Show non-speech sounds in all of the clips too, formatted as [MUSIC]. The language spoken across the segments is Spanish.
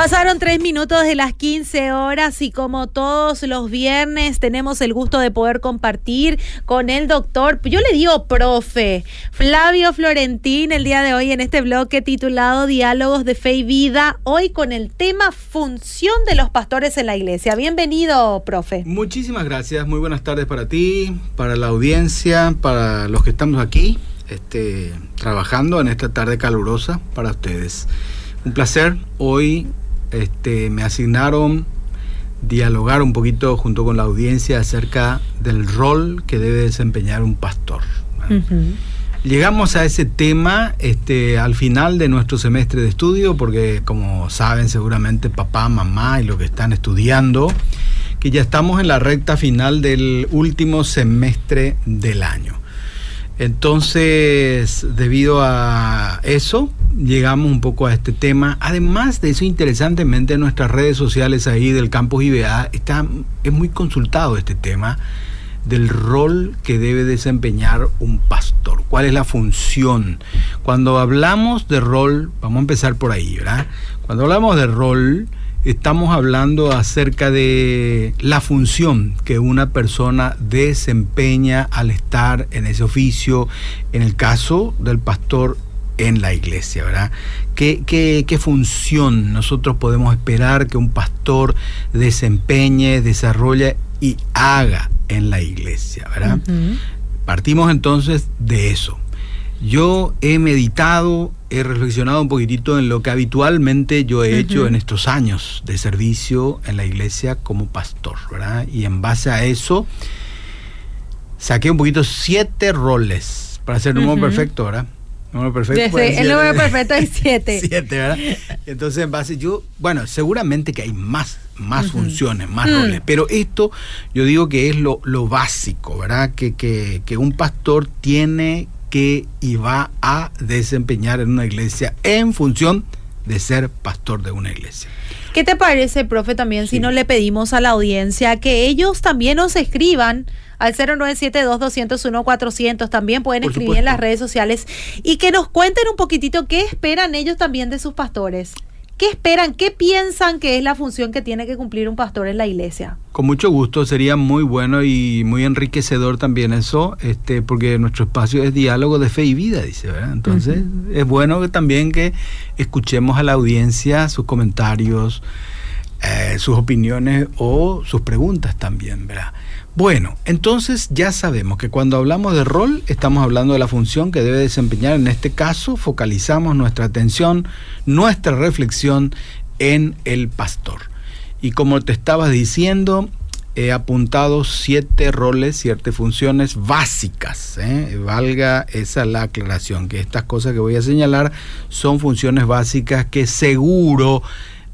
Pasaron tres minutos de las 15 horas y como todos los viernes tenemos el gusto de poder compartir con el doctor, yo le digo profe, Flavio Florentín el día de hoy en este bloque titulado Diálogos de Fe y Vida, hoy con el tema función de los pastores en la iglesia. Bienvenido, profe. Muchísimas gracias, muy buenas tardes para ti, para la audiencia, para los que estamos aquí, este, trabajando en esta tarde calurosa para ustedes. Un placer. Hoy este, me asignaron dialogar un poquito junto con la audiencia acerca del rol que debe desempeñar un pastor. Llegamos a ese tema este, al final de nuestro semestre de estudio, porque como saben seguramente papá, mamá y los que están estudiando, que ya estamos en la recta final del último semestre del año. Entonces, debido a eso, llegamos un poco a este tema. Además de eso, interesantemente, en nuestras redes sociales ahí del campus IBA está, es muy consultado este tema del rol que debe desempeñar un pastor. ¿Cuál es la función? Cuando hablamos de rol, vamos a empezar por ahí, ¿verdad? Cuando hablamos de rol, estamos hablando acerca de la función que una persona desempeña al estar en ese oficio, en el caso del pastor en la iglesia, ¿verdad? ¿Qué, qué, función nosotros podemos esperar que un pastor desempeñe, desarrolle y haga en la iglesia, ¿verdad? Partimos entonces de eso. Yo he meditado, he reflexionado un poquitito en lo que habitualmente yo he hecho en estos años de servicio en la iglesia como pastor, ¿verdad? Y en base a eso saqué un poquito siete roles para ser un número perfecto, ¿verdad? Número perfecto. el número perfecto es siete. [LAUGHS] siete, ¿verdad? Entonces, en base, yo, bueno, seguramente que hay más, más funciones, más mm. roles, pero esto yo digo que es lo, lo básico, ¿verdad? Que, que, que un pastor tiene que y va a desempeñar en una iglesia en función de ser pastor de una iglesia. ¿Qué te parece, profe, también si no le pedimos a la audiencia que ellos también nos escriban al 0972-201-400, también pueden escribir en las redes sociales y que nos cuenten un poquitito qué esperan ellos también de sus pastores? ¿Qué esperan? ¿Qué piensan que es la función que tiene que cumplir un pastor en la iglesia? Con mucho gusto, sería muy bueno y muy enriquecedor también eso, este, porque nuestro espacio es diálogo de fe y vida, dice, ¿verdad? Entonces, es bueno que también que escuchemos a la audiencia sus comentarios, eh, sus opiniones o sus preguntas también, ¿verdad? Bueno, entonces ya sabemos que cuando hablamos de rol estamos hablando de la función que debe desempeñar. En este caso focalizamos nuestra atención, nuestra reflexión en el pastor. Y como te estaba diciendo, he apuntado siete roles, siete funciones básicas. ¿eh? Valga esa la aclaración, que estas cosas que voy a señalar son funciones básicas que seguro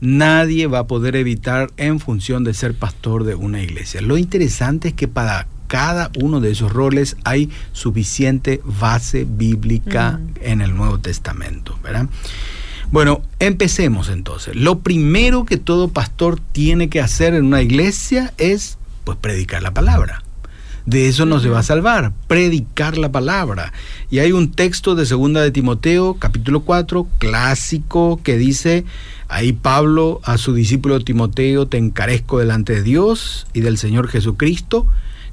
nadie va a poder evitar en función de ser pastor de una iglesia. Lo interesante es que para cada uno de esos roles hay suficiente base bíblica en el Nuevo Testamento, ¿verdad? Bueno, empecemos entonces. Lo primero que todo pastor tiene que hacer en una iglesia es pues predicar la palabra. De eso no se va a salvar, predicar la palabra. Y hay un texto de segunda de Timoteo, capítulo 4, clásico, que dice, ahí Pablo a su discípulo Timoteo, te encarezco delante de Dios y del Señor Jesucristo,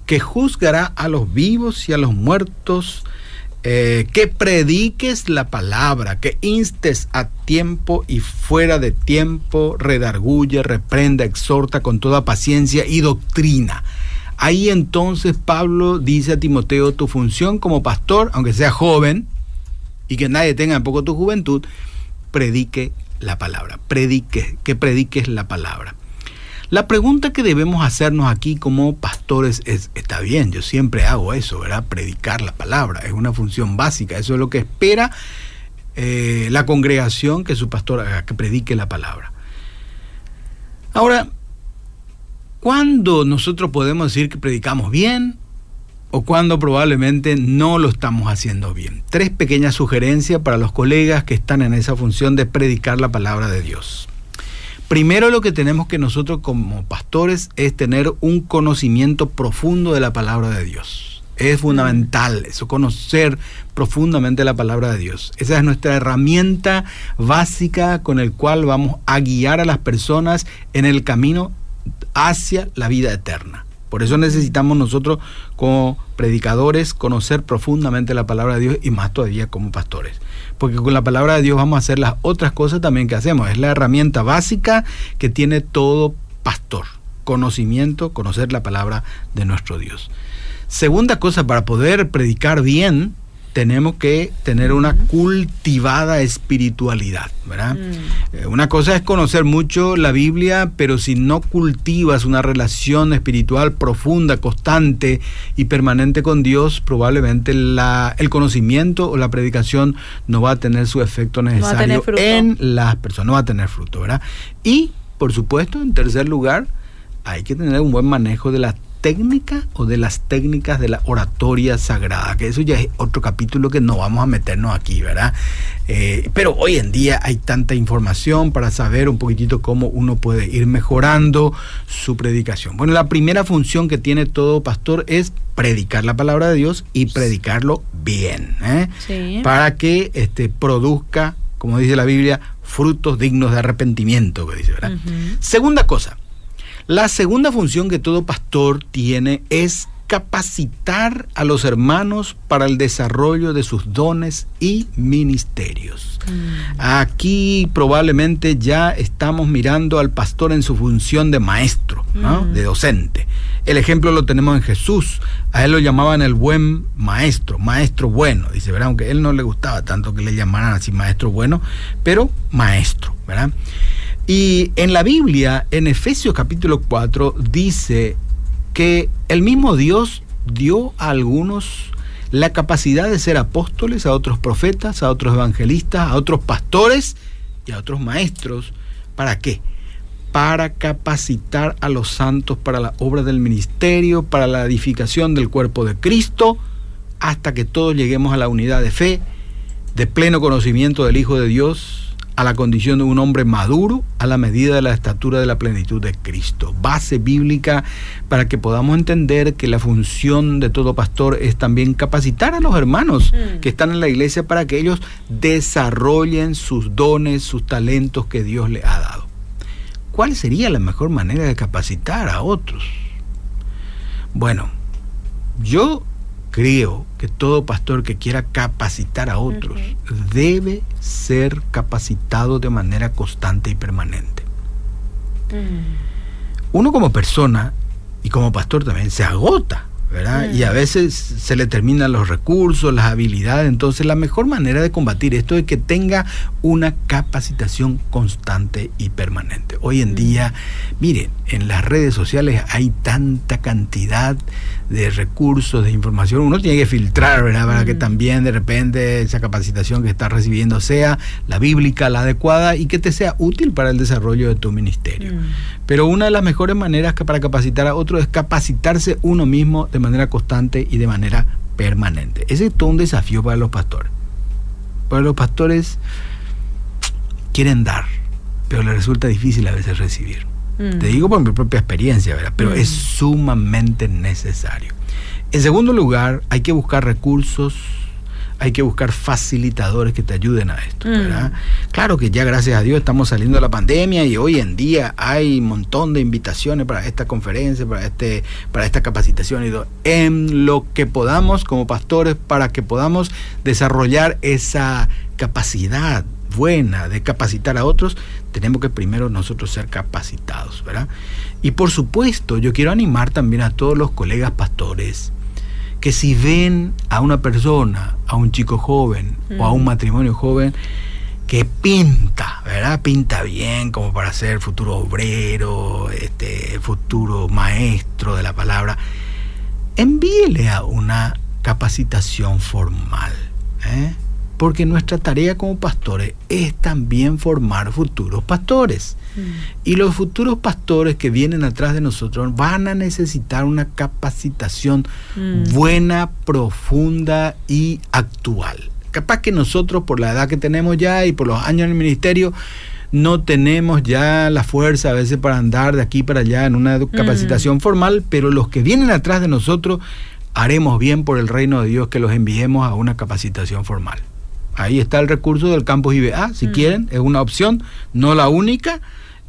que juzgará a los vivos y a los muertos, eh, que prediques la palabra, que instes a tiempo y fuera de tiempo, redarguye, reprenda, exhorta con toda paciencia y doctrina. Ahí entonces Pablo dice a Timoteo, tu función como pastor, aunque sea joven y que nadie tenga en poco tu juventud, predique la palabra, predique, que prediques la palabra. La pregunta que debemos hacernos aquí como pastores es, está bien, yo siempre hago eso, ¿verdad? Predicar la palabra, es una función básica, eso es lo que espera eh, la congregación que su pastor haga, que predique la palabra. Ahora, ¿Cuándo nosotros podemos decir que predicamos bien o cuando probablemente no lo estamos haciendo bien? Tres pequeñas sugerencias para los colegas que están en esa función de predicar la palabra de Dios. Primero lo que tenemos que nosotros como pastores es tener un conocimiento profundo de la palabra de Dios. Es fundamental eso, conocer profundamente la palabra de Dios. Esa es nuestra herramienta básica con el cual vamos a guiar a las personas en el camino hacia la vida eterna. Por eso necesitamos nosotros como predicadores conocer profundamente la palabra de Dios y más todavía como pastores. Porque con la palabra de Dios vamos a hacer las otras cosas también que hacemos. Es la herramienta básica que tiene todo pastor. Conocimiento, conocer la palabra de nuestro Dios. Segunda cosa, para poder predicar bien, tenemos que tener una cultivada espiritualidad, ¿verdad? Mm. Eh, una cosa es conocer mucho la Biblia, pero si no cultivas una relación espiritual profunda, constante y permanente con Dios, probablemente la, el conocimiento o la predicación no va a tener su efecto necesario en las personas, no va a tener fruto, ¿verdad? Y, por supuesto, en tercer lugar, hay que tener un buen manejo de la técnica o de las técnicas de la oratoria sagrada, que eso ya es otro capítulo que no vamos a meternos aquí, ¿verdad? Eh, pero hoy en día hay tanta información para saber un poquitito cómo uno puede ir mejorando su predicación. Bueno, la primera función que tiene todo pastor es predicar la palabra de Dios y predicarlo bien, ¿eh? para que este, produzca, como dice la Biblia, frutos dignos de arrepentimiento, que dice, ¿verdad? Segunda cosa, la segunda función que todo pastor tiene es capacitar a los hermanos para el desarrollo de sus dones y ministerios. Mm. Aquí probablemente ya estamos mirando al pastor en su función de maestro, mm. de docente. El ejemplo lo tenemos en Jesús. A él lo llamaban el buen maestro, maestro bueno. Dice, ¿verdad? Aunque a él no le gustaba tanto que le llamaran así maestro bueno, pero maestro, ¿verdad? Y en la Biblia, en Efesios capítulo 4, dice que el mismo Dios dio a algunos la capacidad de ser apóstoles, a otros profetas, a otros evangelistas, a otros pastores y a otros maestros. ¿Para qué? Para capacitar a los santos para la obra del ministerio, para la edificación del cuerpo de Cristo, hasta que todos lleguemos a la unidad de fe, de pleno conocimiento del Hijo de Dios, a la condición de un hombre maduro a la medida de la estatura de la plenitud de Cristo. Base bíblica para que podamos entender que la función de todo pastor es también capacitar a los hermanos mm. que están en la iglesia para que ellos desarrollen sus dones, sus talentos que Dios les ha dado. ¿Cuál sería la mejor manera de capacitar a otros? Bueno, yo creo que todo pastor que quiera capacitar a otros debe ser capacitado de manera constante y permanente. Mm. Uno como persona y como pastor también se agota y a veces se le terminan los recursos, las habilidades. Entonces la mejor manera de combatir esto es que tenga una capacitación constante y permanente. Hoy en día, miren, en las redes sociales hay tanta cantidad de recursos, de información. Uno tiene que filtrar, ¿verdad? Para que también de repente esa capacitación que está recibiendo sea la bíblica, la adecuada y que te sea útil para el desarrollo de tu ministerio. Pero una de las mejores maneras que para capacitar a otros es capacitarse uno mismo de manera constante y de manera permanente. Ese es todo un desafío para los pastores. Para los pastores quieren dar, pero les resulta difícil a veces recibir. Mm. Te digo por mi propia experiencia, ¿verdad? Pero es mm. sumamente necesario. En segundo lugar, hay que buscar recursos hay que buscar facilitadores que te ayuden a esto. ¿verdad? Mm. Claro que ya gracias a Dios estamos saliendo de la pandemia y hoy en día hay un montón de invitaciones para esta conferencia, para, este, para esta capacitación y todo. En lo que podamos como pastores para que podamos desarrollar esa capacidad buena de capacitar a otros, tenemos que primero nosotros ser capacitados, ¿verdad? Y por supuesto, yo quiero animar también a todos los colegas pastores, que si ven a una persona, a un chico joven o a un mm. matrimonio joven, que pinta, ¿verdad? Pinta bien como para ser futuro obrero, este, futuro maestro de la palabra, envíele a una capacitación formal. ¿eh? Porque nuestra tarea como pastores es también formar futuros pastores. Mm. Y los futuros pastores que vienen atrás de nosotros van a necesitar una capacitación mm. buena, profunda y actual. Capaz que nosotros, por la edad que tenemos ya y por los años en el ministerio, no tenemos ya la fuerza a veces para andar de aquí para allá en una mm. capacitación formal, pero los que vienen atrás de nosotros haremos bien por el reino de Dios que los enviemos a una capacitación formal. Ahí está el recurso del campus IBA, si mm. quieren, es una opción, no la única.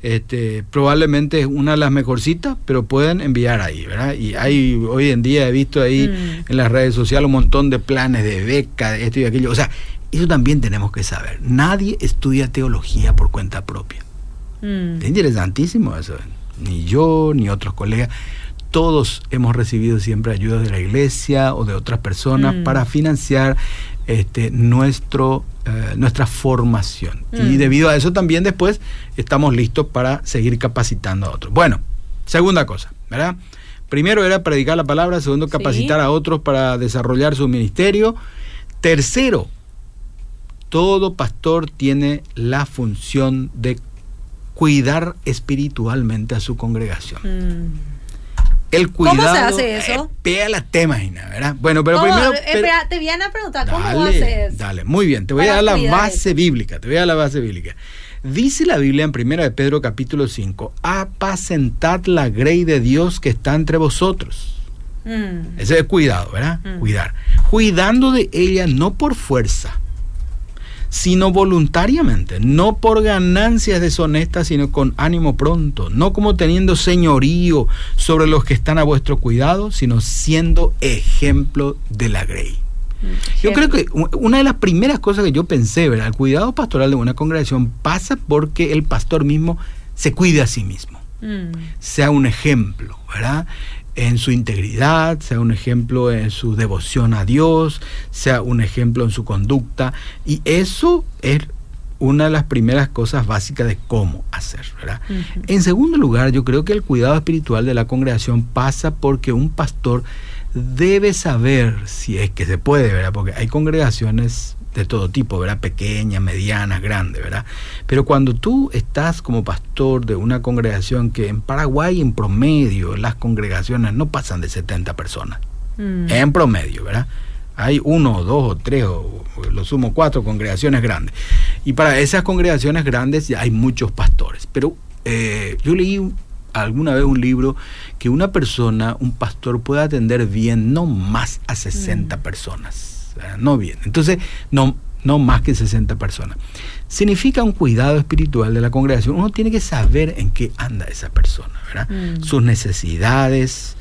Este, probablemente es una de las mejorcitas, pero pueden enviar ahí, ¿verdad? Y hay hoy en día he visto ahí mm. en las redes sociales un montón de planes de beca, de esto y aquello. O sea, eso también tenemos que saber. Nadie estudia teología por cuenta propia. Mm. Es interesantísimo eso. Ni yo, ni otros colegas. Todos hemos recibido siempre ayuda de la iglesia o de otras personas para financiar este, nuestro, eh, nuestra formación. Y mm. debido a eso también después estamos listos para seguir capacitando a otros. Bueno, segunda cosa, ¿verdad? Primero era predicar la palabra, segundo capacitar a otros para desarrollar su ministerio. Tercero, todo pastor tiene la función de cuidar espiritualmente a su congregación. Mm el cuidado. ¿Cómo se hace eso? pega la tema, ¿verdad? Bueno, pero primero. Espera, te vienen a preguntar cómo haces eso. Dale, muy bien. Te voy a dar la base bíblica. Te voy a dar la base bíblica. Dice la Biblia en 1 de Pedro capítulo 5, apacentad la grey de Dios que está entre vosotros. Mm. Ese es cuidado, ¿verdad? Mm. Cuidar. Cuidando de ella no por fuerza, sino voluntariamente, no por ganancias deshonestas, sino con ánimo pronto, no como teniendo señorío sobre los que están a vuestro cuidado, sino siendo ejemplo de la grey. Yo creo que una de las primeras cosas que yo pensé, ¿verdad? El cuidado pastoral de una congregación pasa porque el pastor mismo se cuide a sí mismo, mm. sea un ejemplo, ¿verdad? En su integridad, sea un ejemplo en su devoción a Dios, sea un ejemplo en su conducta. Y eso es una de las primeras cosas básicas de cómo hacer. ¿verdad? En segundo lugar, yo creo que el cuidado espiritual de la congregación pasa porque un pastor debe saber, si es que se puede, ¿verdad? porque hay congregaciones de todo tipo, ¿verdad? Pequeñas, medianas, grandes, ¿verdad? Pero cuando tú estás como pastor de una congregación que en Paraguay en promedio las congregaciones no pasan de 70 personas, mm. en promedio, ¿verdad? Hay uno, dos o tres, o, lo sumo cuatro congregaciones grandes. Y para esas congregaciones grandes ya hay muchos pastores. Pero eh, yo leí alguna vez un libro que una persona, un pastor, puede atender bien no más a 60 mm. personas no bien. Entonces, no, no más que 60 personas. Significa un cuidado espiritual de la congregación. Uno tiene que saber en qué anda esa persona, ¿verdad? Mm. Sus necesidades,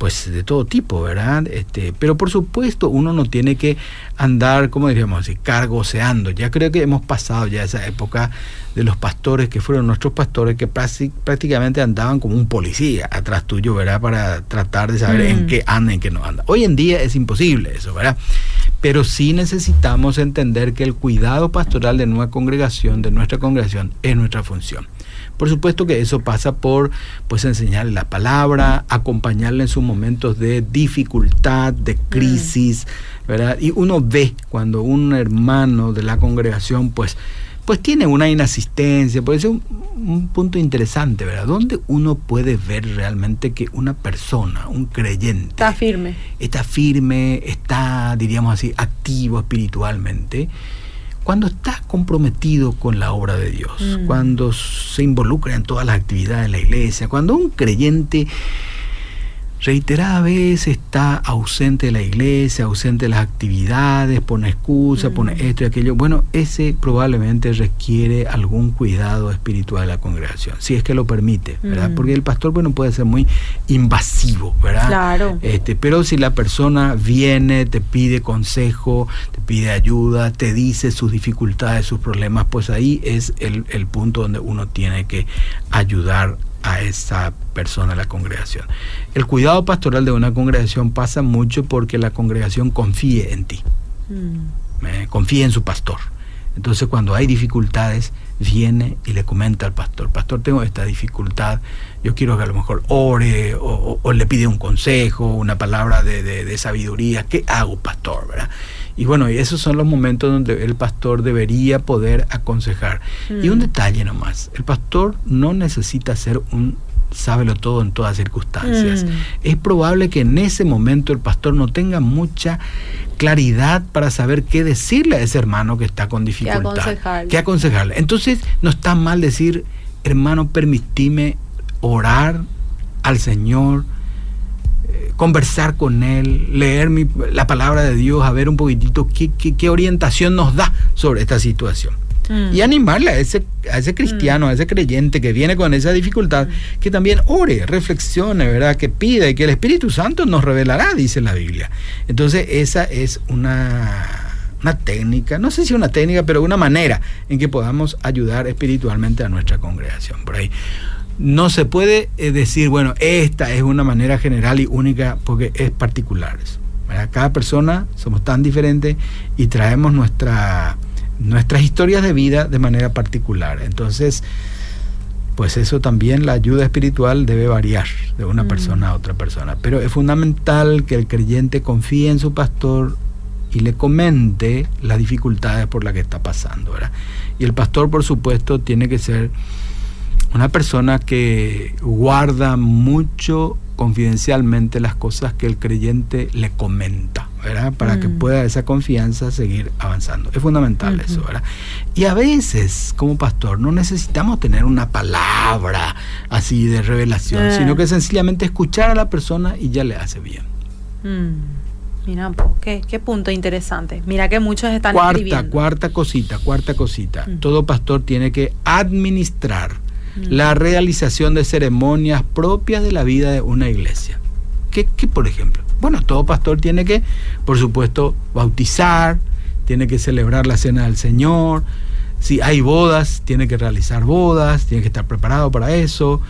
pues de todo tipo, ¿verdad? Este, pero por supuesto uno no tiene que andar, como diríamos así, cargoseando. Ya creo que hemos pasado ya esa época de los pastores que fueron nuestros pastores que prácticamente andaban como un policía atrás tuyo, ¿verdad? Para tratar de saber en mm. qué anda y en qué no anda. Hoy en día es imposible eso, ¿verdad? Pero sí necesitamos entender que el cuidado pastoral de nuestra congregación, de nuestra congregación, es nuestra función. Por supuesto que eso pasa por pues enseñarle la palabra, acompañarle en sus momentos de dificultad, de crisis, ¿verdad? Y uno ve cuando un hermano de la congregación pues pues tiene una inasistencia, puede ser un, punto interesante, ¿verdad? Donde uno puede ver realmente que una persona, un creyente, está firme. Está firme, está, diríamos así, activo espiritualmente cuando está comprometido con la obra de Dios, mm. cuando se involucra en todas las actividades de la iglesia, cuando un creyente reiterada vez está ausente de la iglesia, ausente de las actividades, pone excusa, mm. pone esto y aquello. Bueno, ese probablemente requiere algún cuidado espiritual de la congregación, si es que lo permite, ¿verdad? Mm. Porque el pastor, bueno, puede ser muy invasivo, ¿verdad? Claro. Este, pero si la persona viene, te pide consejo, te pide ayuda, te dice sus dificultades, sus problemas, pues ahí es el, el punto donde uno tiene que ayudar a esa persona, a la congregación. El cuidado pastoral de una congregación pasa mucho porque la congregación confíe en ti, mm. eh, confíe en su pastor. Entonces cuando hay dificultades, viene y le comenta al pastor, pastor, tengo esta dificultad, yo quiero que a lo mejor ore o, le pide un consejo, una palabra de, de, sabiduría, ¿qué hago, pastor? ¿verdad? Y bueno, esos son los momentos donde el pastor debería poder aconsejar. Y un mm. detalle nomás, el pastor no necesita ser un sábelo todo en todas circunstancias. Mm. Es probable que en ese momento el pastor no tenga mucha claridad para saber qué decirle a ese hermano que está con dificultad. Qué aconsejarle. Qué aconsejarle. Entonces, no está mal decir, hermano, permitime orar al Señor conversar con él, leer la palabra de Dios, a ver un poquitito qué, qué, orientación nos da sobre esta situación. Mm. Y animarle a ese, a ese cristiano, a ese creyente que viene con esa dificultad, que también ore, reflexione, ¿verdad? Que pida y que el Espíritu Santo nos revelará, dice la Biblia. Entonces, esa es una, una técnica, no sé si una técnica, pero una manera en que podamos ayudar espiritualmente a nuestra congregación. Por ahí no se puede eh, decir, bueno, esta es una manera general y única porque es particular. Cada persona somos tan diferentes y traemos nuestra, nuestras historias de vida de manera particular. Entonces, pues eso también, la ayuda espiritual debe variar de una mm. persona a otra persona. Pero es fundamental que el creyente confíe en su pastor y le comente las dificultades por las que está pasando. Y el pastor, por supuesto, tiene que ser una persona que guarda mucho confidencialmente las cosas que el creyente le comenta, ¿verdad? Para que mm. pueda esa confianza seguir avanzando. Es fundamental eso, ¿verdad? Y a veces, como pastor, no necesitamos tener una palabra así de revelación, eh. sino que sencillamente escuchar a la persona y ya le hace bien. Mm. Mira, qué, qué punto interesante. Mira que muchos están cuarta, Cuarta cosita, cuarta cosita. Mm. Todo pastor tiene que administrar la realización de ceremonias propias de la vida de una iglesia. ¿Qué, ¿Qué, por ejemplo? Bueno, todo pastor tiene que, por supuesto, bautizar, tiene que celebrar la cena del Señor. Si hay bodas, tiene que realizar bodas, tiene que estar preparado para eso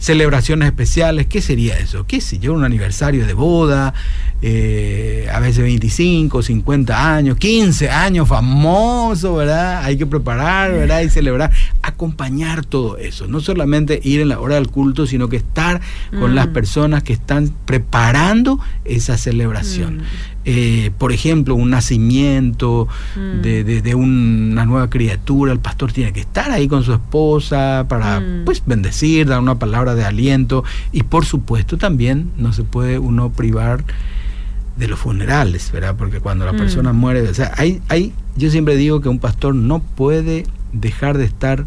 celebraciones especiales, ¿qué sería eso? ¿Qué sé yo? Un aniversario de boda, eh, a veces 25, 50 años, 15 años, famoso, ¿verdad? Hay que preparar, ¿verdad? Y celebrar, acompañar todo eso, no solamente ir en la hora del culto, sino que estar con las mm. personas que están preparando esa celebración. Mm. Eh, por ejemplo, un nacimiento mm. de, una nueva criatura, el pastor tiene que estar ahí con su esposa para pues bendecir, dar una palabra de aliento y por supuesto también no se puede uno privar de los funerales, ¿verdad? Porque cuando la mm. persona muere, o sea, hay, hay, yo siempre digo que un pastor no puede dejar de estar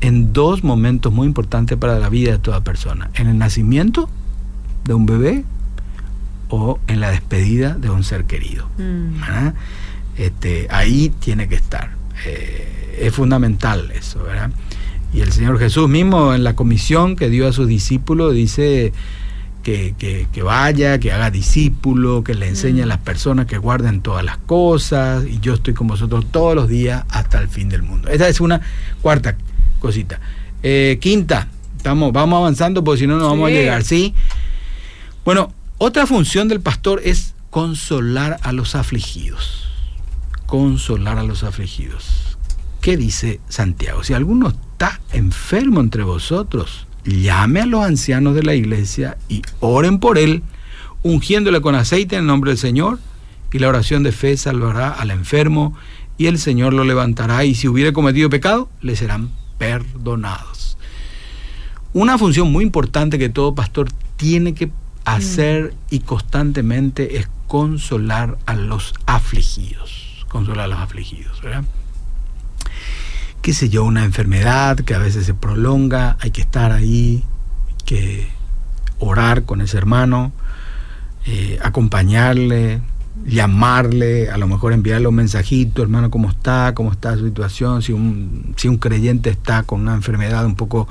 en dos momentos muy importantes para la vida de toda persona, en el nacimiento de un bebé o en la despedida de un ser querido. Mm. Este, ahí tiene que estar. Eh, es fundamental eso, ¿verdad? Y el Señor Jesús mismo en la comisión que dio a sus discípulos dice que, vaya, que haga discípulo, que le enseñe a mm. las personas que guarden todas las cosas y yo estoy con vosotros todos los días hasta el fin del mundo. Esa es una cuarta cosita. Eh, quinta, estamos, vamos avanzando porque si no, no vamos a llegar, ¿sí? Bueno, otra función del pastor es consolar a los afligidos. Consolar a los afligidos. ¿Qué dice Santiago? Si alguno está enfermo entre vosotros, llame a los ancianos de la iglesia y oren por él, ungiéndole con aceite en el nombre del Señor, y la oración de fe salvará al enfermo, y el Señor lo levantará, y si hubiere cometido pecado, le serán perdonados. Una función muy importante que todo pastor tiene que hacer y constantemente es consolar a los afligidos, consolar a los afligidos, ¿verdad? Qué sé yo, una enfermedad que a veces se prolonga, hay que estar ahí, que orar con ese hermano, eh, acompañarle, llamarle, a lo mejor enviarle un mensajito, hermano, ¿cómo está? ¿Cómo está su situación? Si un, si un creyente está con una enfermedad un poco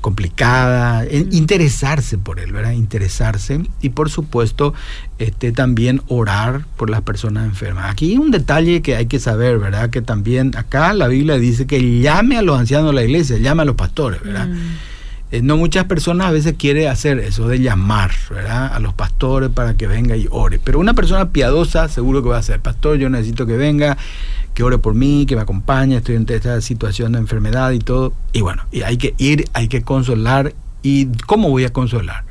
complicada, interesarse por él, ¿verdad? Interesarse y por supuesto este, también orar por las personas enfermas. Aquí hay un detalle que hay que saber, ¿verdad? Que también acá la Biblia dice que llame a los ancianos de la iglesia, llame a los pastores, ¿verdad? Mm. Eh, no muchas personas a veces quieren hacer eso de llamar a los pastores para que venga y ore. Pero una persona piadosa seguro que va a ser, pastor, yo necesito que venga, que ore por mí, que me acompañe, estoy en esta situación de enfermedad y todo. Y bueno, y hay que ir, hay que consolar. ¿Y cómo voy a consolar?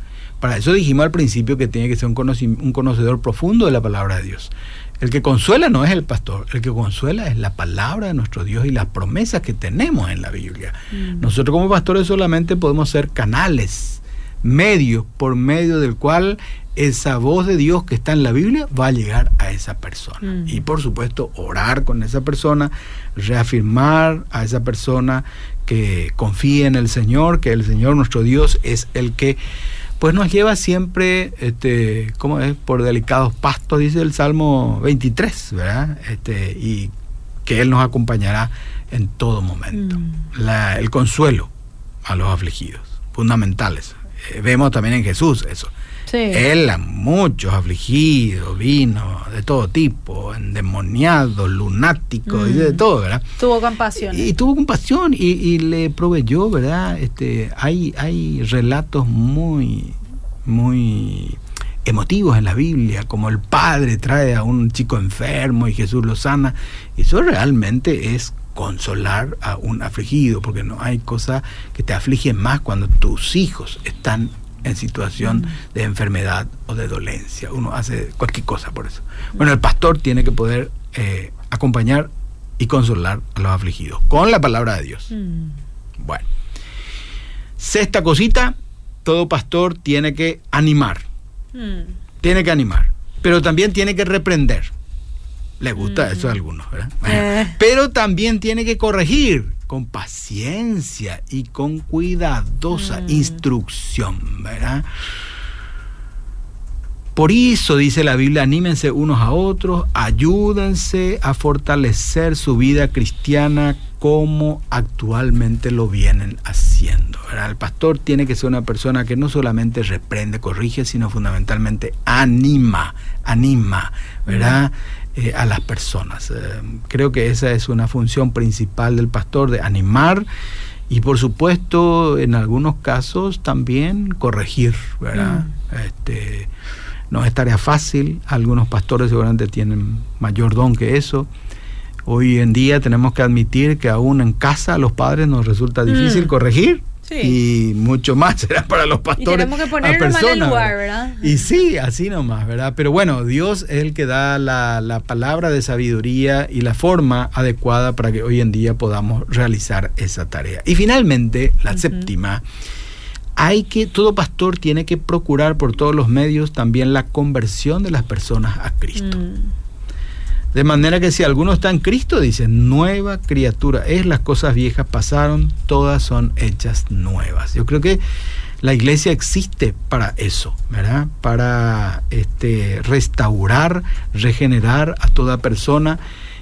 Para eso dijimos al principio que tiene que ser un, un conocedor profundo de la palabra de Dios. El que consuela no es el pastor, el que consuela es la palabra de nuestro Dios y las promesas que tenemos en la Biblia. Mm. Nosotros como pastores solamente podemos ser canales, medios por medio del cual esa voz de Dios que está en la Biblia va a llegar a esa persona. Mm. Y por supuesto, orar con esa persona, reafirmar a esa persona que confíe en el Señor, que el Señor nuestro Dios es el que pues nos lleva siempre, este, ¿cómo es? Por delicados pastos, dice el Salmo 23, ¿verdad? Este, y que Él nos acompañará en todo momento. Mm. La- el consuelo a los afligidos, fundamentales. Eh, vemos también en Jesús eso. Sí. Él a muchos afligidos, vino de todo tipo, endemoniados, lunáticos, y de Mm. todo, ¿verdad? Tuvo compasión. Y tuvo compasión y, y le proveyó, ¿verdad? Este, hay, hay relatos muy, muy emotivos en la Biblia, como el padre trae a un chico enfermo y Jesús lo sana. Eso realmente es consolar a un afligido, porque no hay cosa que te aflige más cuando tus hijos están en situación de enfermedad o de dolencia. Uno hace cualquier cosa por eso. Bueno, el pastor tiene que poder eh, acompañar y consolar a los afligidos con la palabra de Dios. Mm. Bueno, sexta cosita, todo pastor tiene que animar, Mm. tiene que animar, pero también tiene que reprender. Le gusta Mm. eso a algunos, ¿verdad? Eh. Pero también tiene que corregir con paciencia y con cuidadosa Mm. instrucción, ¿verdad? Por eso dice la Biblia, anímense unos a otros, ayúdense a fortalecer su vida cristiana como actualmente lo vienen haciendo. ¿verdad? El pastor tiene que ser una persona que no solamente reprende, corrige, sino fundamentalmente anima, anima, ¿verdad? Eh, a las personas. Eh, creo que esa es una función principal del pastor, de animar y por supuesto en algunos casos también corregir, ¿verdad? Este, no es tarea fácil, algunos pastores seguramente tienen mayor don que eso. Hoy en día tenemos que admitir que aún en casa a los padres nos resulta difícil Mm. corregir. Sí. Y mucho más [LAUGHS] será para los Y pastores. tenemos que ponernos en el lugar, ¿verdad? Y sí, así nomás, ¿verdad? Pero bueno, Dios es el que da la, la palabra de sabiduría y la forma adecuada para que hoy en día podamos realizar esa tarea. Y finalmente, la séptima, hay que, todo pastor tiene que procurar por todos los medios también la conversión de las personas a Cristo. Mm. De manera que si alguno está en Cristo, dice, nueva criatura es, las cosas viejas pasaron, todas son hechas nuevas. Yo creo que la iglesia existe para eso, ¿verdad? Para este, restaurar, regenerar a toda persona.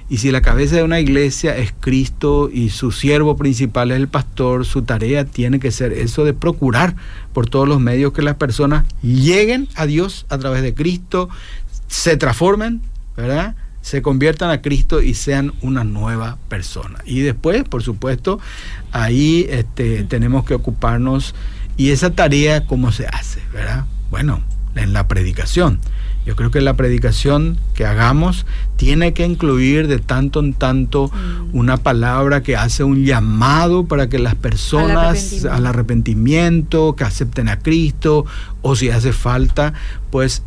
Y si la cabeza de una iglesia es Cristo y su siervo principal es el pastor, su tarea tiene que ser eso de procurar por todos los medios que las personas lleguen a Dios a través de Cristo, se transformen, ¿verdad? Se conviertan a Cristo y sean una nueva persona. Y después, por supuesto, ahí este, tenemos que ocuparnos. ¿Y esa tarea cómo se hace? ¿verdad? Bueno, en la predicación. Yo creo que la predicación que hagamos tiene que incluir de tanto en tanto Mm. una palabra que hace un llamado para que las personas arrepentimiento. al arrepentimiento, que acepten a Cristo, o si hace falta, pues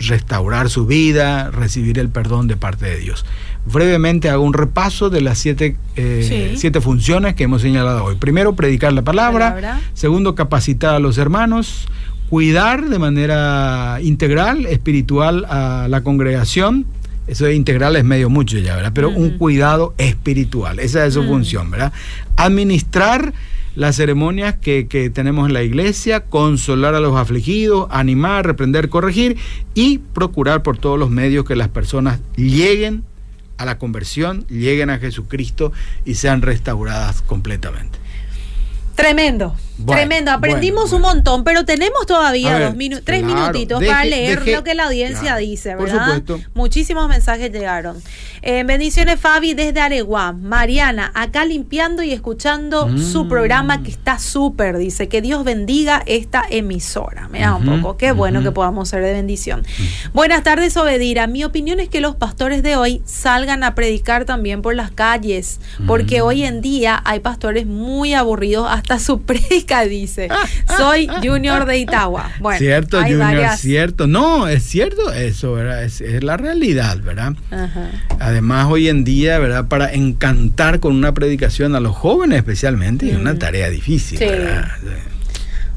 restaurar su vida, recibir el perdón de parte de Dios. Brevemente hago un repaso de las siete, eh, Sí. siete funciones que hemos señalado hoy. Primero, predicar la palabra. Palabra. Segundo, capacitar a los hermanos. Cuidar de manera integral, espiritual a la congregación. Eso de integral es medio mucho ya, ¿verdad? Pero un cuidado espiritual. Esa es su función, ¿verdad? Administrar las ceremonias que, que tenemos en la iglesia, consolar a los afligidos, animar, reprender, corregir y procurar por todos los medios que las personas lleguen a la conversión, lleguen a Jesucristo y sean restauradas completamente. Tremendo, Bueno, tremendo. Aprendimos bueno, un montón, pero tenemos todavía ver, dos minu- tres claro, minutitos deje- para leer deje- lo que la audiencia claro, dice, por ¿verdad? supuesto. Muchísimos mensajes llegaron. Eh, bendiciones, Fabi, desde Areguá. Mariana, acá limpiando y escuchando Mm. su programa que está súper. Dice que Dios bendiga esta emisora. Me da un poco. Qué bueno que podamos ser de bendición. Buenas tardes, Obedira. Mi opinión es que los pastores de hoy salgan a predicar también por las calles, porque Mm. hoy en día hay pastores muy aburridos, hasta su [LAUGHS] dice. Soy Junior de Itagua. Bueno, cierto, hay Junior, varias. cierto. No, es cierto eso, ¿verdad? Es, es la realidad, ¿verdad? Ajá. Además, hoy en día, ¿verdad? Para encantar con una predicación a los jóvenes especialmente, es una Mm. tarea difícil, Sí. ¿verdad?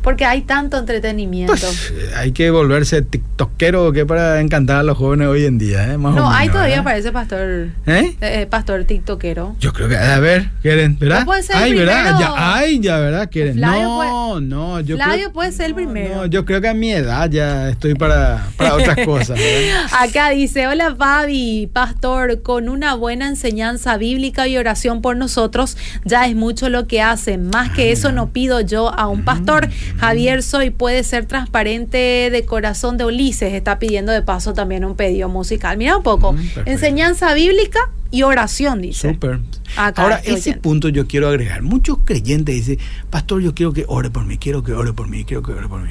Porque hay tanto entretenimiento. Pues, hay que volverse tiktokero que para encantar a los jóvenes hoy en día, ¿eh? Más no, hay todavía parece pastor. ¿Eh? ¿Eh? pastor tiktokero. Yo creo que, a ver, quieren, ¿verdad? puede ser ay, el ¿verdad? Ya, ay, ya, ¿verdad? Quieren. no, no, yo Flavio puede ser el primero. No, yo creo que a mi edad ya estoy para, para otras [LAUGHS] cosas. Acá dice, hola Fabi, pastor, con una buena enseñanza bíblica y oración por nosotros, ya es mucho lo que hacen. Más que eso no pido yo a un pastor. Javier Soy puede ser transparente de corazón de Ulises. Está pidiendo de paso también un pedido musical. Mira un poco. enseñanza bíblica y oración, dice. Súper. Ahora, ese punto yo quiero agregar. Muchos creyentes dicen, pastor, yo quiero que ore por mí, quiero que ore por mí, quiero que ore por mí.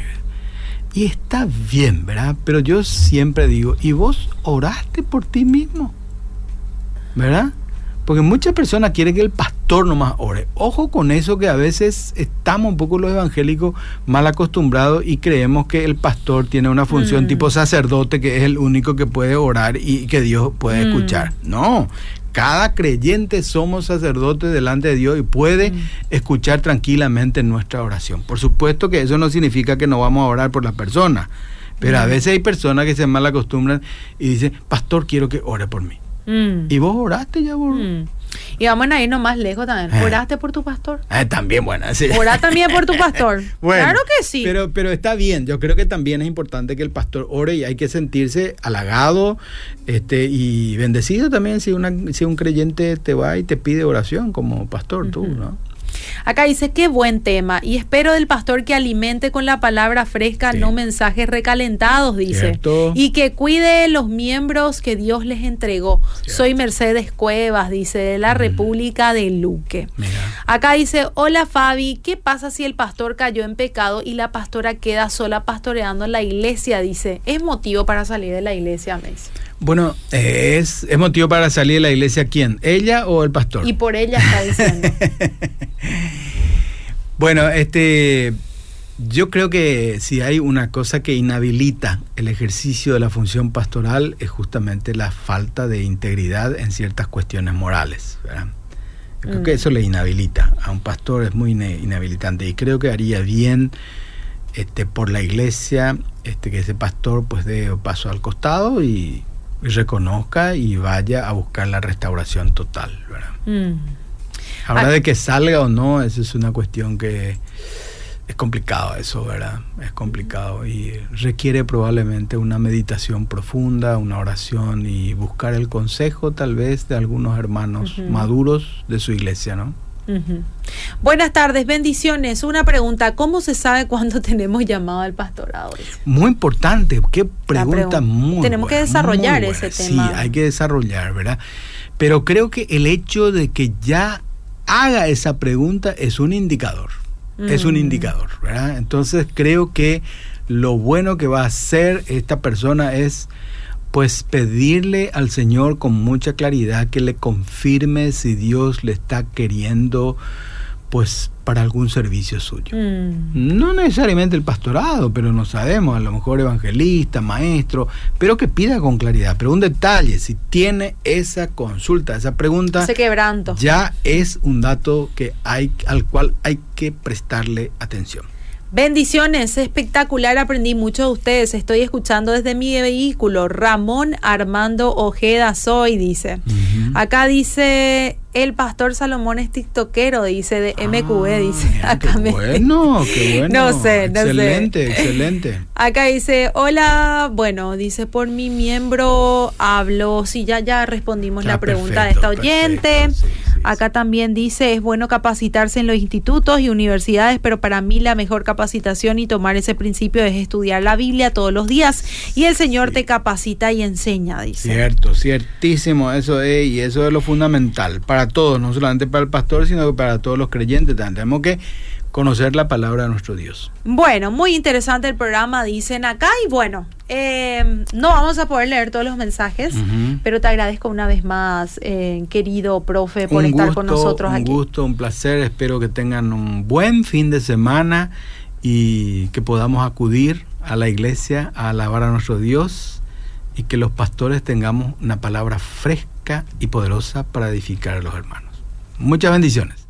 Y está bien, ¿verdad? Pero yo siempre digo, ¿y vos oraste por ti mismo? ¿Verdad? Porque muchas personas quieren que el pastor nomás ore. Ojo con eso que a veces estamos un poco los evangélicos mal acostumbrados y creemos que el pastor tiene una función mm. tipo sacerdote que es el único que puede orar y que Dios puede mm. escuchar. No, cada creyente somos sacerdotes delante de Dios y puede mm. escuchar tranquilamente nuestra oración. Por supuesto que eso no significa que no vamos a orar por la persona, pero a veces hay personas que se mal acostumbran y dicen, pastor, quiero que ore por mí. Mm. Y vos oraste ya, vos. Mm. Y vamos a irnos más lejos también. Eh. ¿Oraste por tu pastor? Eh, también, bueno. Sí. también por tu pastor? [LAUGHS] claro que sí. Pero, pero está bien. Yo creo que también es importante que el pastor ore y hay que sentirse halagado este, y bendecido también si, una, si un creyente te va y te pide oración como pastor, tú, ¿no? Acá dice, qué buen tema. Y espero del pastor que alimente con la palabra fresca, no mensajes recalentados, dice. Y que cuide los miembros que Dios les entregó. Soy Mercedes Cuevas, dice, de la República de Luque. Acá dice, hola Fabi, ¿qué pasa si el pastor cayó en pecado y la pastora queda sola pastoreando en la iglesia? Dice, ¿es motivo para salir de la iglesia, Messi? Bueno, es, es motivo para salir de la iglesia quién, ella o el pastor. Y por ella está diciendo. [LAUGHS] bueno, este, yo creo que si hay una cosa que inhabilita el ejercicio de la función pastoral es justamente la falta de integridad en ciertas cuestiones morales. Yo creo que mm. eso le inhabilita a un pastor, es muy inhabilitante y creo que haría bien este, por la iglesia este, que ese pastor pues dé paso al costado y y reconozca y vaya a buscar la restauración total. ¿verdad? Mm. Ahora de que salga o no, eso es una cuestión que es complicado eso, ¿verdad? Es complicado y requiere probablemente una meditación profunda, una oración y buscar el consejo tal vez de algunos hermanos maduros de su iglesia, ¿no? Buenas tardes, bendiciones. Una pregunta, ¿cómo se sabe cuándo [LAUGHS] tenemos llamado al pastorado? Muy importante, qué pregunta muy Tenemos que desarrollar ese tema. Sí, hay que desarrollar, ¿verdad? Pero creo que el hecho de que ya haga esa pregunta es un indicador. Es un mm. indicador, ¿verdad? Entonces creo que lo bueno que va a hacer esta persona es pues pedirle al Señor con mucha claridad que le confirme si Dios le está queriendo pues para algún servicio suyo. Mm. No necesariamente el pastorado, pero no sabemos, a lo mejor evangelista, maestro, pero que pida con claridad. Pero un detalle, si tiene esa consulta, esa pregunta, Ese quebranto. ya es un dato que hay, al cual hay que prestarle atención. Bendiciones, espectacular, aprendí mucho de ustedes. Estoy escuchando desde mi vehículo. Ramón Armando Ojeda soy, dice. Acá dice el pastor Salomón es tiktokero, dice de MQB, ah, dice. Acá qué bueno, qué bueno. [LAUGHS] No sé, no excelente, Excelente, Acá dice, hola, bueno, dice por mi miembro hablo. Sí, ya, ya respondimos la pregunta de esta oyente. Acá también dice, es bueno capacitarse en los institutos y universidades, pero para mí la mejor capacitación y tomar ese principio es estudiar la Biblia todos los días y el Señor te capacita y enseña, dice. Cierto, ciertísimo, eso es, y eso es lo fundamental para todos, no solamente para el pastor, sino para todos los creyentes. Tenemos que conocer la palabra de nuestro Dios. Bueno, muy interesante el programa, dicen acá, y bueno, eh, no vamos a poder leer todos los mensajes, pero te agradezco una vez más, eh, querido profe, por estar con nosotros aquí. Un gusto, un placer, espero que tengan un buen fin de semana y que podamos acudir a la iglesia a alabar a nuestro Dios y que los pastores tengamos una palabra fresca y poderosa para edificar a los hermanos. Muchas bendiciones.